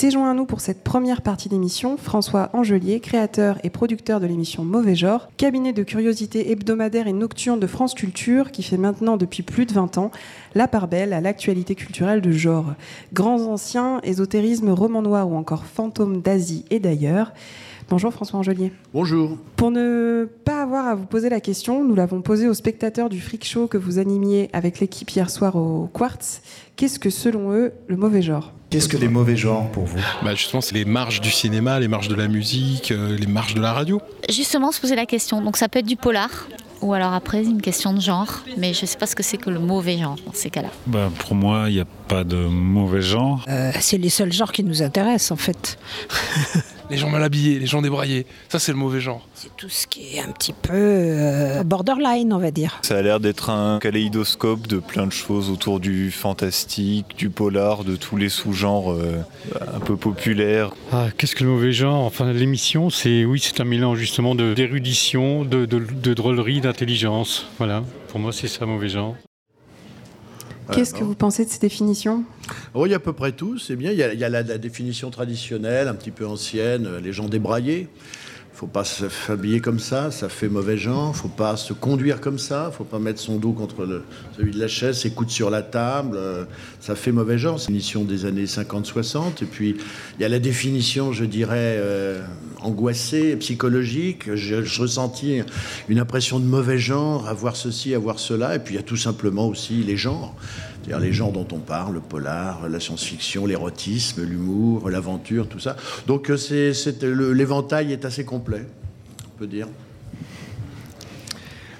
C'est joint à nous pour cette première partie d'émission François Angelier, créateur et producteur de l'émission Mauvais Genre, cabinet de curiosité hebdomadaire et nocturne de France Culture qui fait maintenant depuis plus de 20 ans la part belle à l'actualité culturelle de genre. Grands anciens, ésotérisme, roman noir ou encore fantômes d'Asie et d'ailleurs. Bonjour François Angelier. Bonjour. Pour ne pas avoir à vous poser la question, nous l'avons posée aux spectateurs du Freak Show que vous animiez avec l'équipe hier soir au Quartz. Qu'est-ce que selon eux le mauvais genre? Qu'est-ce que les mauvais genres pour vous? Bah Justement, c'est les marges du cinéma, les marges de la musique, euh, les marges de la radio. Justement, se poser la question. Donc ça peut être du polar, ou alors après, une question de genre, mais je ne sais pas ce que c'est que le mauvais genre dans ces cas-là. Bah, pour moi, il n'y a pas de mauvais genre. Euh, c'est les seuls genres qui nous intéressent en fait. les gens mal habillés, les gens débraillés. Ça, c'est le mauvais genre. C'est tout ce qui est un petit peu euh, borderline, on va dire. Ça a l'air d'être un kaléidoscope de plein de choses autour du fantastique, du polar, de tous les sous-genres euh, un peu populaires. Ah, qu'est-ce que le mauvais genre? Enfin, l'émission, c'est oui, c'est un mélange justement d'érudition, de, de, de drôlerie, d'intelligence. Voilà, pour moi, c'est ça, mauvais genre. Qu'est-ce que vous pensez de ces définitions? Oh, y a à peu près tout, c'est bien. Il y a, il y a la, la, définition traditionnelle, un petit peu ancienne, euh, les gens débraillés. Faut pas s'habiller comme ça, ça fait mauvais genre. Faut pas se conduire comme ça. Faut pas mettre son dos contre celui de la chaise, ses coudes sur la table. Euh, ça fait mauvais genre. C'est une émission des années 50-60. Et puis, il y a la définition, je dirais, euh, angoissée, psychologique. Je, je ressentis une impression de mauvais genre, à voir ceci, à voir cela. Et puis, il y a tout simplement aussi les genres. Les genres dont on parle, le polar, la science-fiction, l'érotisme, l'humour, l'aventure, tout ça. Donc l'éventail est assez complet, on peut dire.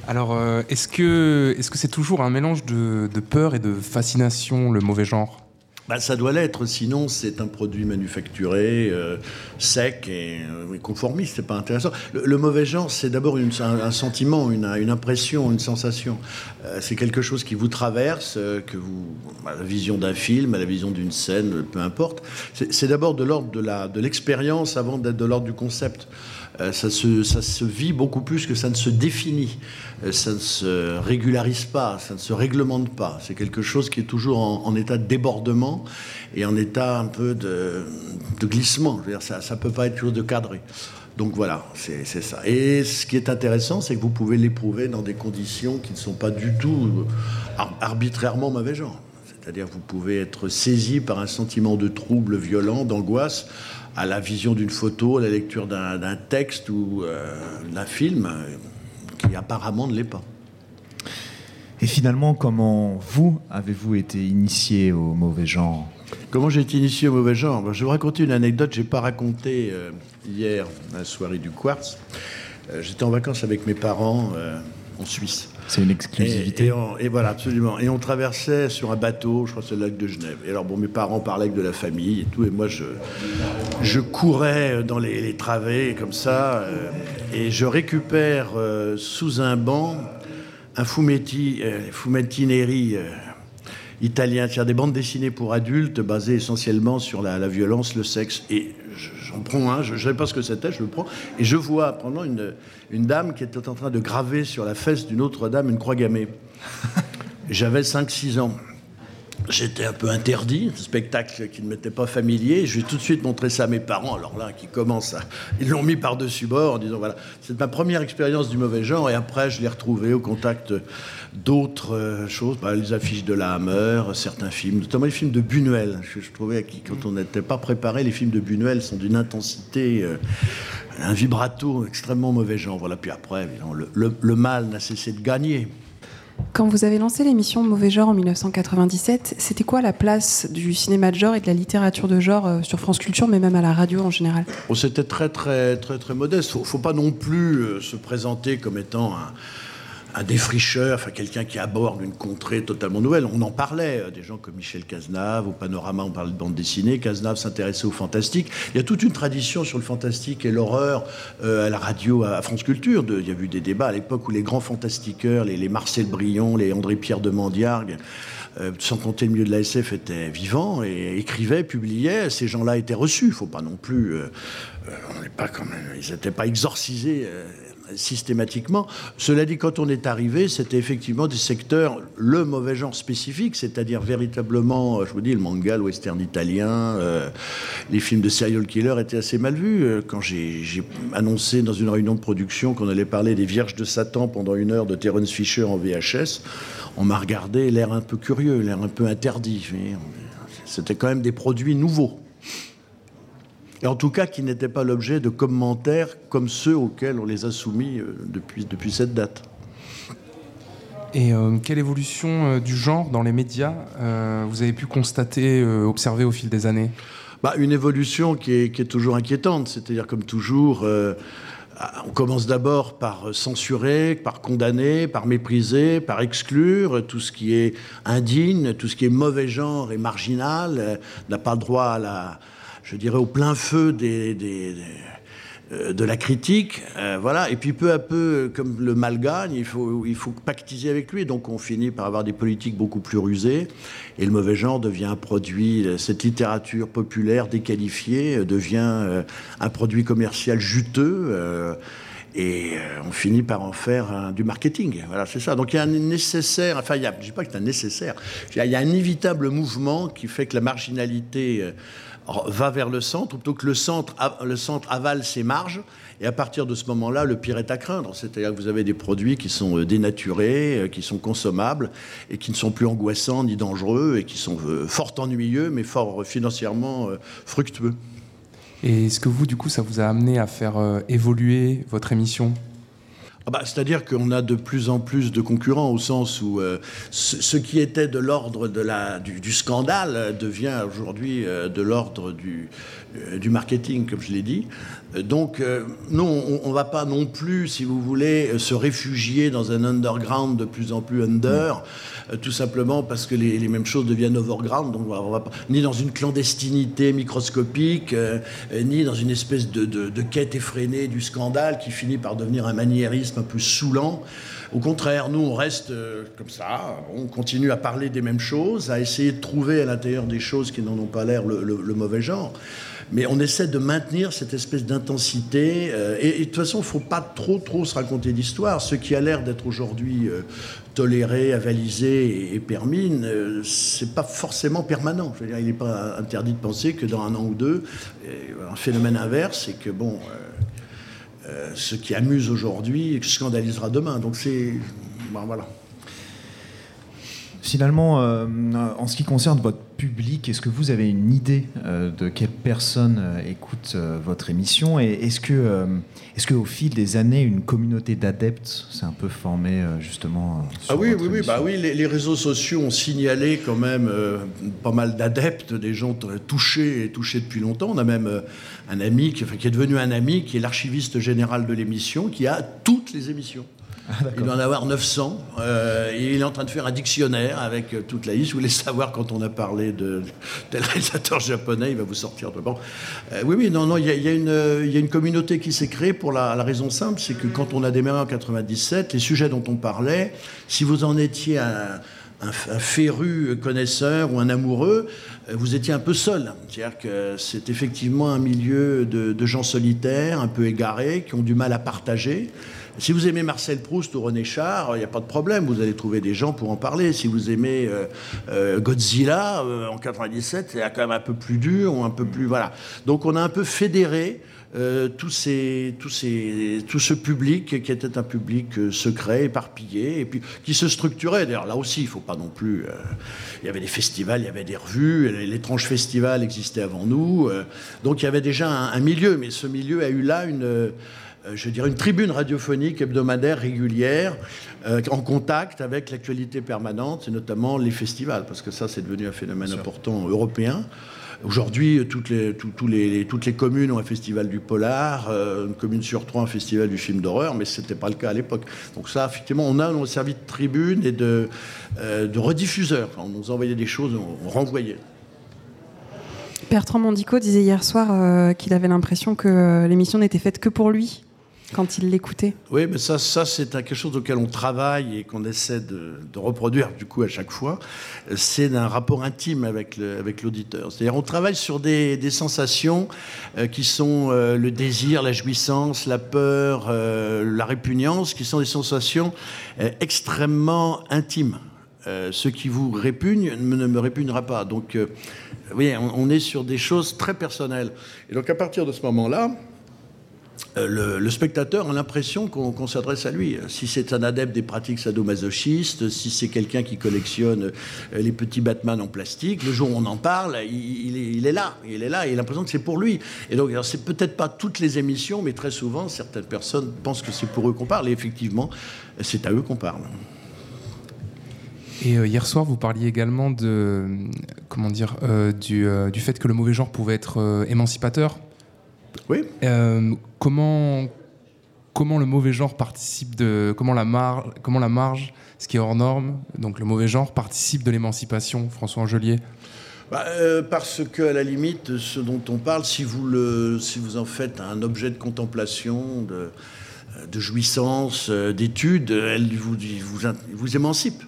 Alors, euh, est-ce que c'est -ce c'est toujours un mélange de peur et de fascination, le mauvais genre? Bah, ça doit l'être, sinon c'est un produit manufacturé, euh, sec et, euh, conformiste, c'est pas intéressant. Le, le mauvais genre, c'est d'abord un, un, sentiment, une, une, impression, une sensation. Euh, c'est quelque chose qui vous traverse, euh, que vous, à la vision d'un film, à la vision d'une scène, peu importe. C'est d'abord de l'ordre de l'expérience de avant d'être de l'ordre du concept. Euh, ça, se, ça se vit beaucoup plus que ça ne se définit. Euh, ça ne se régularise pas, ça ne se réglemente pas. C'est quelque chose qui est toujours en, état de débordement et en état un peu de, de glissement. Je ça ne peut pas être quelque chose de cadré. Donc voilà, c'est ça. Et ce qui est intéressant, c'est que vous pouvez l'éprouver dans des conditions qui ne sont pas du tout arbitrairement mauvais genre. C'est-à-dire vous pouvez être saisi par un sentiment de trouble violent, d'angoisse, à la vision d'une photo, à la lecture d'un texte ou euh, d'un film qui apparemment ne l'est pas. Et finalement, comment vous avez-vous été initié au mauvais genre? Comment j'ai été initié au mauvais genre? Ben, Je vais vous raconter une anecdote que je n'ai pas racontée euh, hier à la soirée du Quartz. Euh, J'étais en vacances avec mes parents en Suisse. C'est une exclusivité. Et, et, on, et, voilà, absolument. Et on traversait sur un bateau, je crois que c'est le lac de Genève. Et alors, bon, mes parents parlaient de la famille et tout, et moi, je, je courais dans les, les travées comme ça, euh, et je récupère euh, sous un banc un fumetti, euh, fumetti neri euh, italien, c'est-à-dire des bandes dessinées pour adultes basées essentiellement sur la, la violence, le sexe. Et j'en prends un, je ne savais pas ce que c'était, je le prends, et je vois pendant une, une dame qui était en train de graver sur la fesse d'une autre dame une croix gammée. J'avais 5-6 ans. J'étais un peu interdit, un spectacle qui ne m'était pas familier. Je vais tout de suite montrer ça à mes parents. Alors là, qui commencent à... Ils l'ont mis par-dessus bord en disant voilà, c'est ma première expérience du mauvais genre. Et après, je l'ai retrouvé au contact d'autres euh, choses, bah, les affiches de la Hammer, certains films, notamment les films de Buñuel. Je, je trouvais que quand on n'était pas préparé, les films de Buñuel sont d'une intensité. Euh, un vibrato extrêmement mauvais genre. Voilà. Puis après, le, le mal n'a cessé de gagner. Quand vous avez lancé l'émission Mauvais genre en 1997, c'était quoi la place du cinéma de genre et de la littérature de genre sur France Culture, mais même à la radio en général? Oh, C'était très, très, très, très modeste. Il ne faut pas non plus euh, se présenter comme étant un, un défricheur, enfin quelqu'un qui aborde une contrée totalement nouvelle. On en parlait, des gens comme Michel Cazenave, au Panorama, on parlait de bande dessinée, Cazenave s'intéressait au fantastique. Il y a toute une tradition sur le fantastique et l'horreur euh, à la radio, à France Culture. Il y a eu des débats à l'époque où les grands fantastiqueurs, les, Marcel Brion, les André-Pierre de Mandiargue, euh, sans compter le milieu de la SF, étaient vivants et écrivaient, publiaient. Ces gens-là étaient reçus. Il ne faut pas non plus... Euh, on pas comme, ils n'étaient pas exorcisés systématiquement. Cela dit, quand on est arrivé, c'était effectivement des secteurs, le mauvais genre spécifique, c'est-à-dire véritablement, je vous dis, le manga, le western italien, euh, les films de serial killer étaient assez mal vus. Euh, quand j'ai annoncé dans une réunion de production qu'on allait parler des Vierges de Satan pendant une heure de Terence Fisher en VHS, on m'a regardé, l'air un peu curieux, l'air un peu interdit. C'était quand même des produits nouveaux et en tout cas qui n'étaient pas l'objet de commentaires comme ceux auxquels on les a soumis euh, depuis, depuis cette date. Et euh, quelle évolution euh, du genre dans les médias vous avez pu constater, observer au fil des années? Bah, Une évolution qui est, qui est toujours inquiétante, c'est-à-dire comme toujours, on commence d'abord par censurer, par condamner, par mépriser, par exclure tout ce qui est indigne, tout ce qui est mauvais genre et marginal, n'a pas le droit à la je dirais, au plein feu euh, de la critique. Euh, voilà. Et puis peu à peu, comme le mal gagne, il faut, pactiser avec lui. Donc on finit par avoir des politiques beaucoup plus rusées. Et le mauvais genre devient un produit, cette littérature populaire déqualifiée devient un produit commercial juteux. et on finit par en faire du marketing. Voilà, c'est ça. Donc il y a un nécessaire, enfin, je ne dis pas que c'est un nécessaire, il y a un inévitable mouvement qui fait que la marginalité va vers le centre, plutôt que le centre, le centre avale ses marges. Et à partir de ce moment-là, le pire est à craindre. C'est-à-dire que vous avez des produits qui sont euh, dénaturés, euh, qui sont consommables, et qui ne sont plus angoissants ni dangereux, et qui sont euh, fort ennuyeux, mais fort financièrement fructueux. Et est-ce que vous, du coup, ça vous a amené à faire évoluer votre émission? Ah bah, c'est-à-dire qu'on a de plus en plus de concurrents au sens où euh, ce, qui était de l'ordre du, scandale devient aujourd'hui euh, de l'ordre euh, du marketing, comme je l'ai dit. Euh, donc, euh, non, on ne va pas non plus, si vous voulez, se réfugier dans un underground de plus en plus under, tout simplement parce que les, mêmes choses deviennent overground. Donc, on va pas, ni dans une clandestinité microscopique, ni dans une espèce de, de, quête effrénée du scandale qui finit par devenir un maniérisme un peu saoulant. Au contraire, nous, on reste comme ça, on continue à parler des mêmes choses, à essayer de trouver à l'intérieur des choses qui n'en ont pas l'air le mauvais genre mais on essaie de maintenir cette espèce d'intensité. Euh, et, de toute façon, il ne faut pas trop, trop se raconter d'histoire. Ce qui a l'air d'être aujourd'hui euh, toléré, avalisé et, permis, ce n'est pas forcément permanent. Dire, il n'est pas interdit de penser que dans un an ou deux, un phénomène inverse, c'est que bon. Euh, ce qui amuse aujourd'hui scandalisera demain. Donc c'est. voilà. Finalement, euh, en ce qui concerne votre public, est-ce que vous avez une idée euh, de quelles personnes euh, écoutent votre émission? Et est-ce que, est-ce qu'au fil des années, une communauté d'adeptes s'est un peu formée justement Ah oui, oui, oui, bah oui. Les, réseaux sociaux ont signalé quand même pas mal d'adeptes, des gens touchés et touchés depuis longtemps. On a même un ami qui, qui est devenu un ami, qui est l'archiviste général de l'émission, qui a toutes les émissions. Ah, il doit en avoir 900. Euh, il est en train de faire un dictionnaire avec euh, toute la liste. Vous voulez savoir quand on a parlé de tel réalisateur japonais, il va vous sortir de bon. Euh, oui, oui, non, non, il y, a, une communauté qui s'est créée pour la, raison simple, c'est que quand on a démarré en 97, les sujets dont on parlait, si vous en étiez un, féru connaisseur ou un amoureux, vous étiez un peu seul. C'est-à-dire que c'est effectivement un milieu de gens solitaires, un peu égarés, qui ont du mal à partager. Si vous aimez Marcel Proust ou René Char, il n'y a pas de problème, vous allez trouver des gens pour en parler. Si vous aimez euh, euh, Godzilla euh, en 97, c'est quand même un peu plus dur ou un peu plus voilà. Donc on a un peu fédéré tout, ces, tout ce public qui était un public secret, éparpillé, et puis qui se structurait. D'ailleurs, là aussi, il ne faut pas non plus. il y avait des festivals, il y avait des revues, l'étrange festival existait avant nous. donc il y avait déjà un, milieu, mais ce milieu a eu là une je dirais, une tribune radiophonique hebdomadaire régulière euh, en contact avec l'actualité permanente, et notamment les festivals, parce que ça, c'est devenu un phénomène important européen. Aujourd'hui, toutes les, les, toutes les communes ont un festival du polar, euh, une commune sur trois un festival du film d'horreur, mais ce n'était pas le cas à l'époque. Donc ça, effectivement, on a, on servi de tribune et de, de rediffuseur. on nous envoyait des choses, on renvoyait. Bertrand Mondico disait hier soir qu'il avait l'impression que l'émission n'était faite que pour lui. Quand il l'écoutait. Oui, mais ça, ça c'est quelque chose auquel on travaille et qu'on essaie de, reproduire du coup à chaque fois. C'est un rapport intime avec l'auditeur. C'est-à-dire on travaille sur des, sensations euh, qui sont euh, le désir, la jouissance, la peur, euh, la répugnance, qui sont des sensations extrêmement intimes. ce qui vous répugne ne me répugnera pas. Donc, vous voyez, on, est sur des choses très personnelles. Et donc à partir de ce moment-là, euh, le, spectateur a l'impression qu'on s'adresse à lui. Si c'est un adepte des pratiques sadomasochistes, si c'est quelqu'un qui collectionne euh, les petits Batman en plastique, le jour où on en parle, il, est, là. Il est là et il a l'impression que c'est pour lui. Et donc, c'est peut-être pas toutes les émissions, mais très souvent, certaines personnes pensent que c'est pour eux qu'on parle. Et effectivement, c'est à eux qu'on parle. Et euh, hier soir, vous parliez également de, comment dire, du, du, fait que le mauvais genre pouvait être émancipateur oui. Euh, comment, comment le mauvais genre participe de. Comment la, marge, comment la marge, ce qui est hors norme, donc le mauvais genre, participe de l'émancipation, François Angelier? Bah, euh, parce que à la limite, ce dont on parle, si vous, le, si vous en faites un objet de contemplation, de, de jouissance, euh, d'étude, elle vous, vous, vous émancipe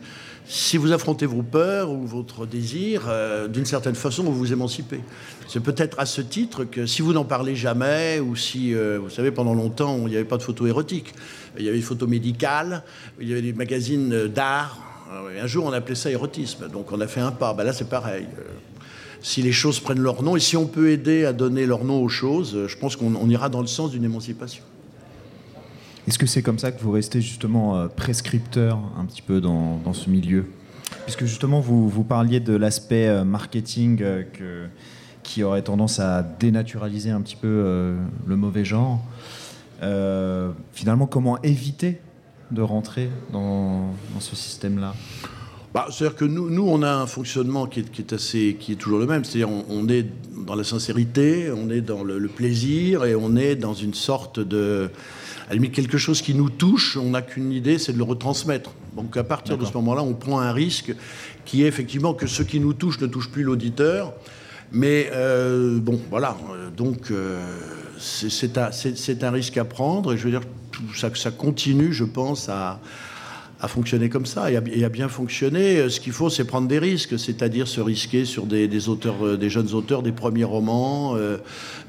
si vous affrontez vos peurs ou votre désir, euh, d'une certaine façon, vous vous émancipez. C'est peut-être à ce titre que si vous n'en parlez jamais, ou si, euh, vous savez, pendant longtemps, il n'y avait pas de photos érotiques, il y avait des photos médicales, il y avait des magazines d'art. Un jour, on appelait ça érotisme, donc on a fait un pas. Ben là, c'est pareil. Euh, si les choses prennent leur nom, et si on peut aider à donner leur nom aux choses, je pense qu'on ira dans le sens d'une émancipation. Est-ce que c'est comme ça que vous restez justement euh, prescripteur un petit peu dans, ce milieu? Puisque justement vous, vous parliez de l'aspect euh, marketing euh, qui aurait tendance à dénaturaliser un petit peu le mauvais genre. finalement, comment éviter de rentrer dans, ce système-là? Bah, C'est-à-dire que nous, nous, on a un fonctionnement qui est, qui est, assez, qui est toujours le même. C'est-à-dire on, est dans la sincérité, on est dans le plaisir et on est dans une sorte de à limite quelque chose qui nous touche, on n'a qu'une idée, c'est de le retransmettre. Donc à partir de ce moment-là, on prend un risque qui est effectivement que ce qui nous touche ne touche plus l'auditeur. Mais euh, bon, voilà. Donc euh, c'est un, risque à prendre. Et je veux dire, ça, ça continue, je pense, à, à fonctionner comme ça et à, bien fonctionner. Euh, ce qu'il faut, c'est prendre des risques, c'est-à-dire se risquer sur des, auteurs, euh, des jeunes auteurs, des premiers romans, euh,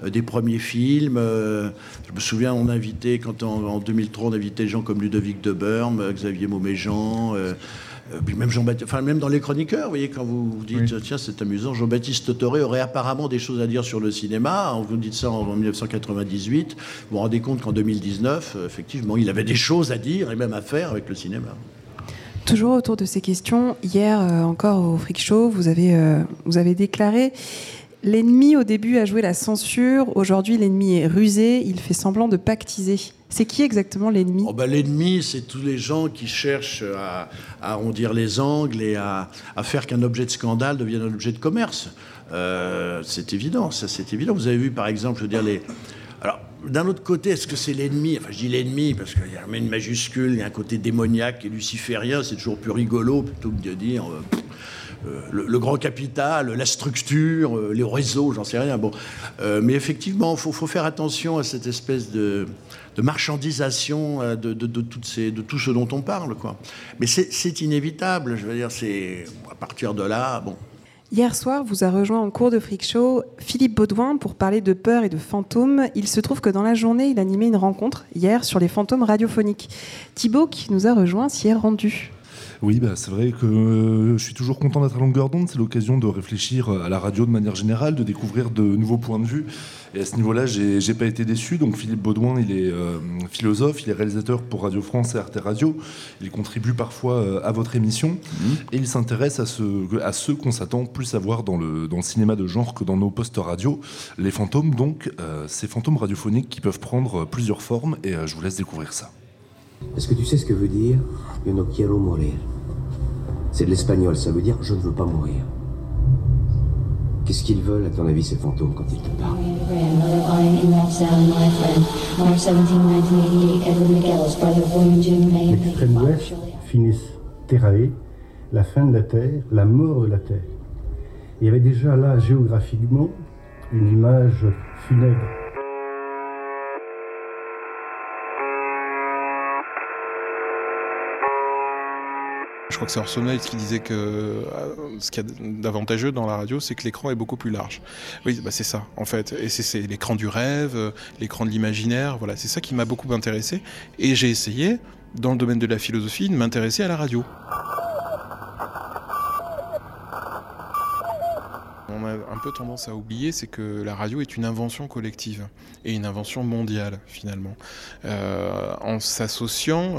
des premiers films. je me souviens, on invitait, quand en, 2003, on invitait des gens comme Ludovic de Berme, Xavier Mauméjean. Puis même Jean-Baptiste, enfin même dans les chroniqueurs, vous voyez, quand vous vous dites, tiens, c'est amusant, Jean-Baptiste Toré aurait apparemment des choses à dire sur le cinéma. Vous dites ça en, 1998. Vous vous rendez compte qu'en 2019, effectivement, il avait des choses à dire et même à faire avec le cinéma. Toujours autour de ces questions, hier euh, encore au Freak Show, vous avez, euh, vous avez déclaré L'ennemi au début a joué la censure, aujourd'hui l'ennemi est rusé, il fait semblant de pactiser. C'est qui exactement l'ennemi? Oh, bah, L'ennemi, c'est tous les gens qui cherchent à, arrondir les angles et à, faire qu'un objet de scandale devienne un objet de commerce. Euh, c'est évident, ça c'est évident. Vous avez vu par exemple, je veux dire, les, alors, d'un autre côté, est-ce que c'est l'ennemi? Enfin, je dis l'ennemi parce qu'il y a une majuscule, il y a un côté démoniaque et luciférien, c'est toujours plus rigolo plutôt que de dire euh, euh, le, grand capital, la structure, euh, les réseaux, j'en sais rien. Bon, mais effectivement, il faut, faire attention à cette espèce de, marchandisation de tout ce dont on parle. Quoi. Mais c'est inévitable, je veux dire, c'est à partir de là, bon, Hier soir, vous a rejoint en cours de Freak Show Philippe Baudouin pour parler de peur et de fantômes. Il se trouve que dans la journée, il animait une rencontre hier sur les fantômes radiophoniques. Thibaut, qui nous a rejoint, s'y est rendu. Oui, bah, c'est vrai que euh, je suis toujours content d'être à longueur d'onde. C'est l'occasion de réfléchir à la radio de manière générale, de découvrir de nouveaux points de vue. Et à ce niveau-là, j'ai pas été déçu. Donc Philippe Baudouin, il est euh, philosophe, il est réalisateur pour Radio France et Arte Radio. Il contribue parfois euh, à votre émission mmh. et il s'intéresse à, ce, à ceux qu'on s'attend plus à voir dans le, dans le cinéma de genre que dans nos postes radio. Les fantômes, donc, ces fantômes radiophoniques qui peuvent prendre plusieurs formes. Et je vous laisse découvrir ça. Est-ce que tu sais ce que veut dire Yo no quiero morir? C'est de l'espagnol, ça veut dire je ne veux pas mourir. Qu'est-ce qu'ils veulent, à ton avis, ces fantômes, quand ils te parlent L'extrême ouest finissent Terrae, la fin de la Terre, la mort de la Terre. Il y avait déjà là, géographiquement, une image funèbre crois que c'est Orson Welles qui disait que euh, ce qu'il y a d'avantageux dans la radio, c'est que l'écran est beaucoup plus large. Oui, bah c'est ça, en fait. Et c'est l'écran du rêve, euh, l'écran de l'imaginaire, voilà, c'est ça qui m'a beaucoup intéressé. Et j'ai essayé, dans le domaine de la philosophie, de m'intéresser à la radio. On a un peu tendance à oublier, c'est que la radio est une invention collective et une invention mondiale finalement. Euh, en s'associant,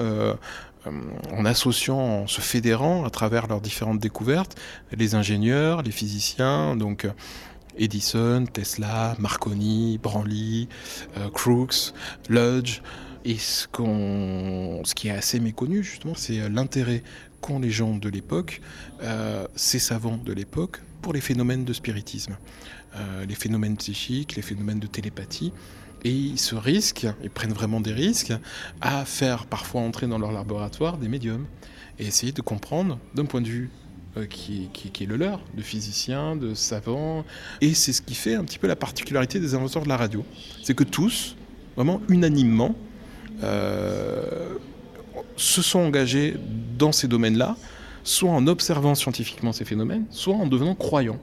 en associant, en se fédérant à travers leurs différentes découvertes, les ingénieurs, les physiciens, donc Edison, Tesla, Marconi, Branly, Crookes, Lodge. Et ce, ce qui est assez méconnu justement, c'est l'intérêt qu'ont les gens de l'époque, ces savants de l'époque, pour les phénomènes de spiritisme, euh, les phénomènes psychiques, les phénomènes de télépathie. Et ils se risquent, ils prennent vraiment des risques, à faire parfois entrer dans leur laboratoire des médiums et essayer de comprendre d'un point de vue euh, qui, est le leur, de physiciens, de savants. Et c'est ce qui fait un petit peu la particularité des inventeurs de la radio. C'est que tous, vraiment unanimement, euh, se sont engagés dans ces domaines-là soit en observant scientifiquement ces phénomènes, soit en devenant croyant.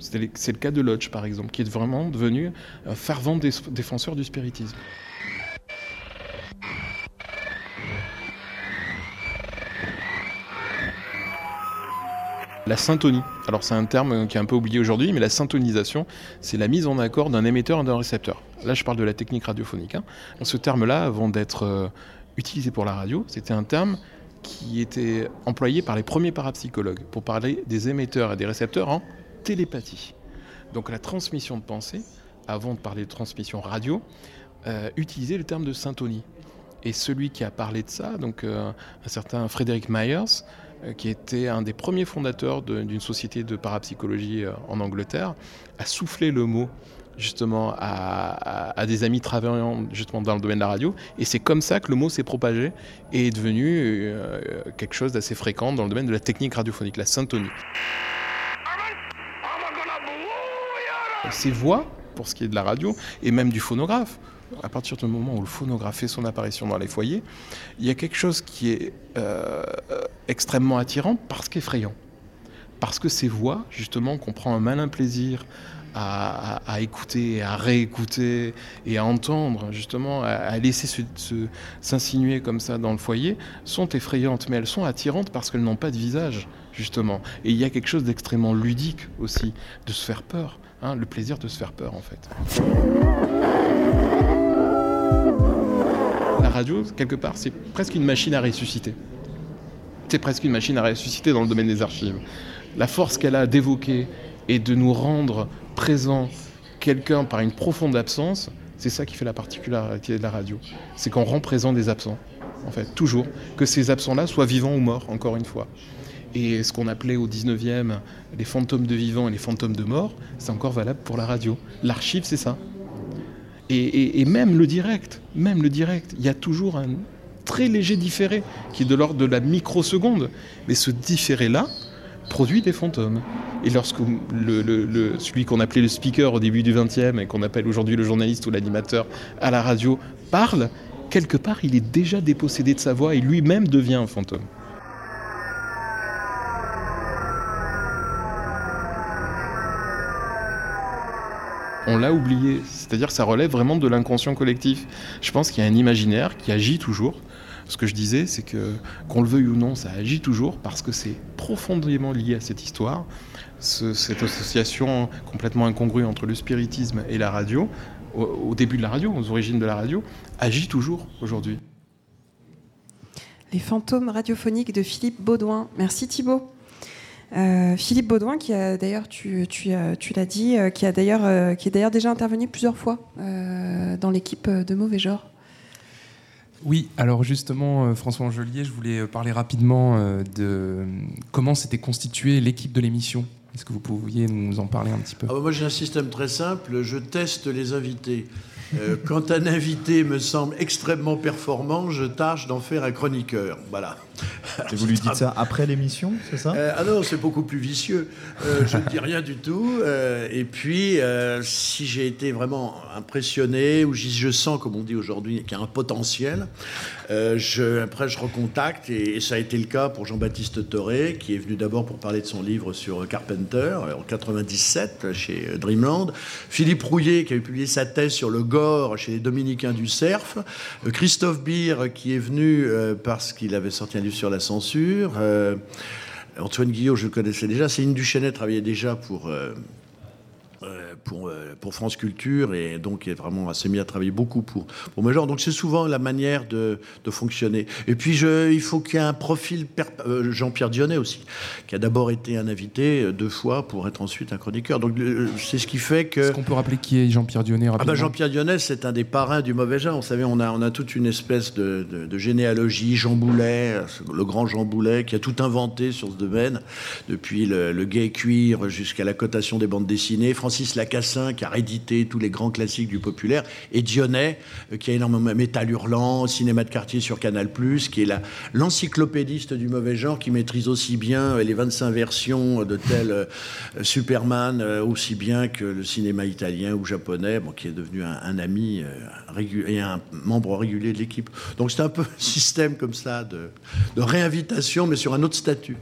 C'est le cas de Lodge, par exemple, qui est vraiment devenu un fervent défenseur du spiritisme. La syntonie. Alors c'est un terme qui est un peu oublié aujourd'hui, mais la syntonisation, c'est la mise en accord d'un émetteur et d'un récepteur. Là, je parle de la technique radiophonique. Hein. Ce terme-là, avant d'être euh, utilisé pour la radio, c'était un terme qui était employé par les premiers parapsychologues pour parler des émetteurs et des récepteurs télépathie. Donc la transmission de pensée, avant de parler de transmission radio, euh, utilisait le terme de syntonie. Et celui qui a parlé de ça, donc euh, un certain Frédéric Myers, euh, qui était un des premiers fondateurs d'une société de parapsychologie en Angleterre, a soufflé le mot justement à, des amis travaillant justement dans le domaine de la radio. Et c'est comme ça que le mot s'est propagé et est devenu euh, quelque chose d'assez fréquent dans le domaine de la technique radiophonique, la syntonie. Ces voix, pour ce qui est de la radio, et même du phonographe, à partir du moment où le phonographe fait son apparition dans les foyers, il y a quelque chose qui est euh, extrêmement attirant parce qu'effrayant. Parce que ces voix, justement, qu'on prend un malin plaisir à, écouter, à réécouter et à entendre, justement, à, laisser s'insinuer comme ça dans le foyer, sont effrayantes, mais elles sont attirantes parce qu'elles n'ont pas de visage, justement. Et il y a quelque chose d'extrêmement ludique aussi, de se faire peur, hein, le plaisir de se faire peur, en fait. La radio, quelque part, c'est presque une machine à ressusciter. C'est presque une machine à ressusciter dans le domaine des archives. La force qu'elle a d'évoquer et de nous rendre présent quelqu'un par une profonde absence, c'est ça qui fait la particularité de la radio. C'est qu'on rend présent des absents, en fait, toujours. Que ces absents-là soient vivants ou morts, encore une fois. Et ce qu'on appelait au 19e les fantômes de vivants et les fantômes de morts, c'est encore valable pour la radio. L'archive, c'est ça. Et, même le direct, même le direct, il y a toujours un très léger différé qui est de l'ordre de la microseconde. Mais ce différé-là produit des fantômes. Et lorsque celui qu'on appelait le speaker au début du XXe et qu'on appelle aujourd'hui le journaliste ou l'animateur à la radio parle, quelque part il est déjà dépossédé de sa voix et lui-même devient un fantôme. On l'a oublié. C'est-à-dire ça relève vraiment de l'inconscient collectif. Je pense qu'il y a un imaginaire qui agit toujours, ce que je disais, c'est que qu'on le veuille ou non, ça agit toujours parce que c'est profondément lié à cette histoire. cette association complètement incongrue entre le spiritisme et la radio, au, début de la radio, aux origines de la radio, agit toujours aujourd'hui. Les fantômes radiophoniques de Philippe Baudouin. Merci Thibault. Euh, Philippe Baudouin, qui a d'ailleurs, tu, tu, tu l'as dit, euh, qui, a d'ailleurs, euh, qui est d'ailleurs déjà intervenu plusieurs fois dans l'équipe de Mauvais Genre. Oui, alors justement, euh, François Angelier, je voulais euh, parler rapidement euh, de comment s'était constituée l'équipe de l'émission. Est-ce que vous pouviez nous en parler un petit peu? Ah bah Moi, j'ai un système très simple. Je teste les invités Euh, quand un invité me semble extrêmement performant, je tâche d'en faire un chroniqueur. Voilà. Et vous lui dites ça après l'émission, c'est ça? Euh, ah non, c'est beaucoup plus vicieux. Euh, je ne dis rien du tout. Et puis, si j'ai été vraiment impressionné, ou je sens, comme on dit aujourd'hui, qu'il y a un potentiel, je, après je recontacte. Et, et ça a été le cas pour Jean-Baptiste Toré, qui est venu d'abord pour parler de son livre sur Carpenter, en 97, chez Dreamland. Philippe Rouillet, qui avait publié sa thèse sur le gore chez les Dominicains du Cerf. Euh, Christophe Beer, qui est venu euh, parce qu'il avait sorti un livre sur la censure. Euh, Antoine Guillot, je le connaissais déjà. Céline Duchesnet travaillait déjà pour, pour, euh, pour France Culture et donc est vraiment s'est mis à travailler beaucoup pour, pour genres. Donc c'est souvent la manière de, de fonctionner. Et puis je, il faut qu'il y ait un profil. euh, Jean-Pierre Dionnet aussi, qui a d'abord été un invité euh, deux fois pour être ensuite un chroniqueur. Donc euh, c'est ce qui fait que. Est-ce qu'on peut rappeler qui est Jean-Pierre Dionnet Ah bah Jean-Pierre Dionnet, c'est un des parrains du mauvais genre. Vous savez, on a, on a toute une espèce de, de- de généalogie. Jean Boulet, le grand Jean Boulet, qui a tout inventé sur ce domaine, depuis le, le gay cuir jusqu'à la cotation des bandes dessinées. Francis Lacassin, qui a réédité tous les grands classiques du populaire. Et Dionnet, euh, qui a énormément Métal Hurlant, Cinéma de quartier sur Canal+, qui est l'encyclopédiste du mauvais genre, qui maîtrise aussi bien euh, les 25 versions de tel euh, Superman, aussi bien que le cinéma italien ou japonais, bon, qui est devenu un, ami et un membre régulier de l'équipe. Donc c'est un peu un système comme ça de réinvitation, mais sur un autre statut.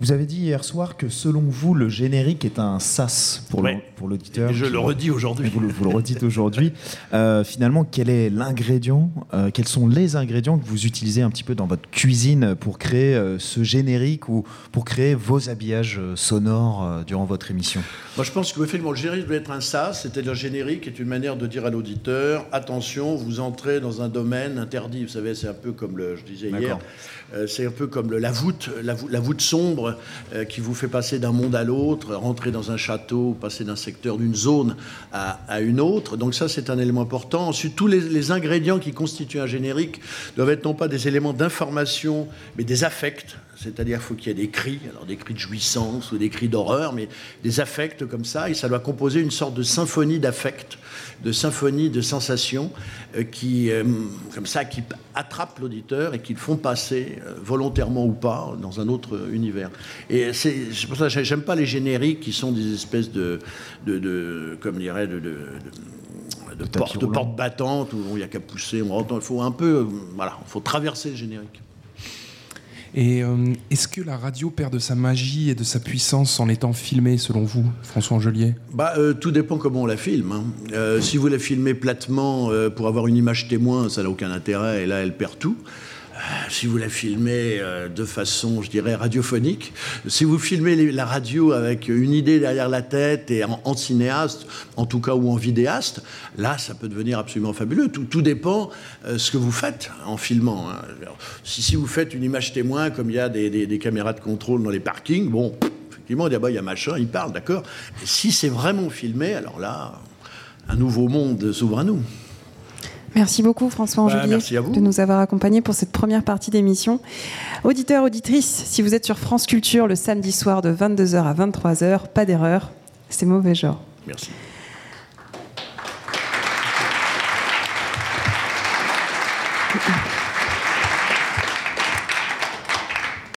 Vous avez dit hier soir que selon vous, le générique est un sas pour Ouais. l'auditeur. Je le redis aujourd'hui. Vous, le- vous le redites aujourd'hui. Euh, finalement, quel est l'ingrédient euh, Quels sont les ingrédients que vous utilisez un petit peu dans votre cuisine pour créer euh, ce générique ou pour créer vos habillages sonores euh, durant votre émission? Moi, je pense que effectivement, le générique doit être un sas, c'est-à-dire le générique est une manière de dire à l'auditeur attention, vous entrez dans un domaine interdit. Vous savez, c'est un peu comme le, je disais hier, euh, c'est un peu comme le- la voûte, la, voûte- la voûte sombre euh, qui vous fait passer d'un monde à l'autre, rentrer dans un château, passer d'un secteur, d'une zone à, à une autre. Donc ça, c'est un élément important. Ensuite, tous les, les ingrédients qui constituent un générique doivent être non pas des éléments d'information, mais des affects. C'est-à-dire qu'il faut qu'il y ait des cris, alors des cris de jouissance ou des cris d'horreur, mais des affects comme ça, et ça doit composer une sorte de symphonie d'affects, de symphonie de sensations, euh, qui, euh, comme ça, qui attrapent l'auditeur et qui le font passer, euh, volontairement ou pas, dans un autre univers. Et c'est pour ça que j'ai- j'aime pas les génériques qui sont des espèces de, de, de comme dirait, de, de, de- où il n'y a qu'à pousser, on rentre. Il faut un peu, voilà, il faut traverser le générique. Et euh, est-ce que la radio perd de sa magie et de sa puissance en étant filmée, selon vous, François Angelier? Bah, euh, tout dépend comment on la filme. hein. Euh, si vous la filmez platement pour avoir une image témoin, ça n'a aucun intérêt et là, elle perd tout. Euh, Si vous la filmez euh, de façon, je dirais, radiophonique, si vous filmez la radio avec une idée derrière la tête et en, en cinéaste, en tout cas ou en vidéaste, là, ça peut devenir absolument fabuleux. Tout, tout dépend euh, ce que vous faites en filmant. hein. Si, vous faites une image témoin, comme il y a des, caméras de contrôle dans les parkings, bon, effectivement, ah il y a machin, il parle, d'accord. Si c'est vraiment filmé, alors là, un nouveau monde s'ouvre à nous. Merci beaucoup François Bah, Angelier de nous avoir accompagnés pour cette première partie d'émission. Auditeurs, auditrices, si vous êtes sur France Culture le samedi soir de 22h à 23h, pas d'erreur, c'est mauvais genre. Merci.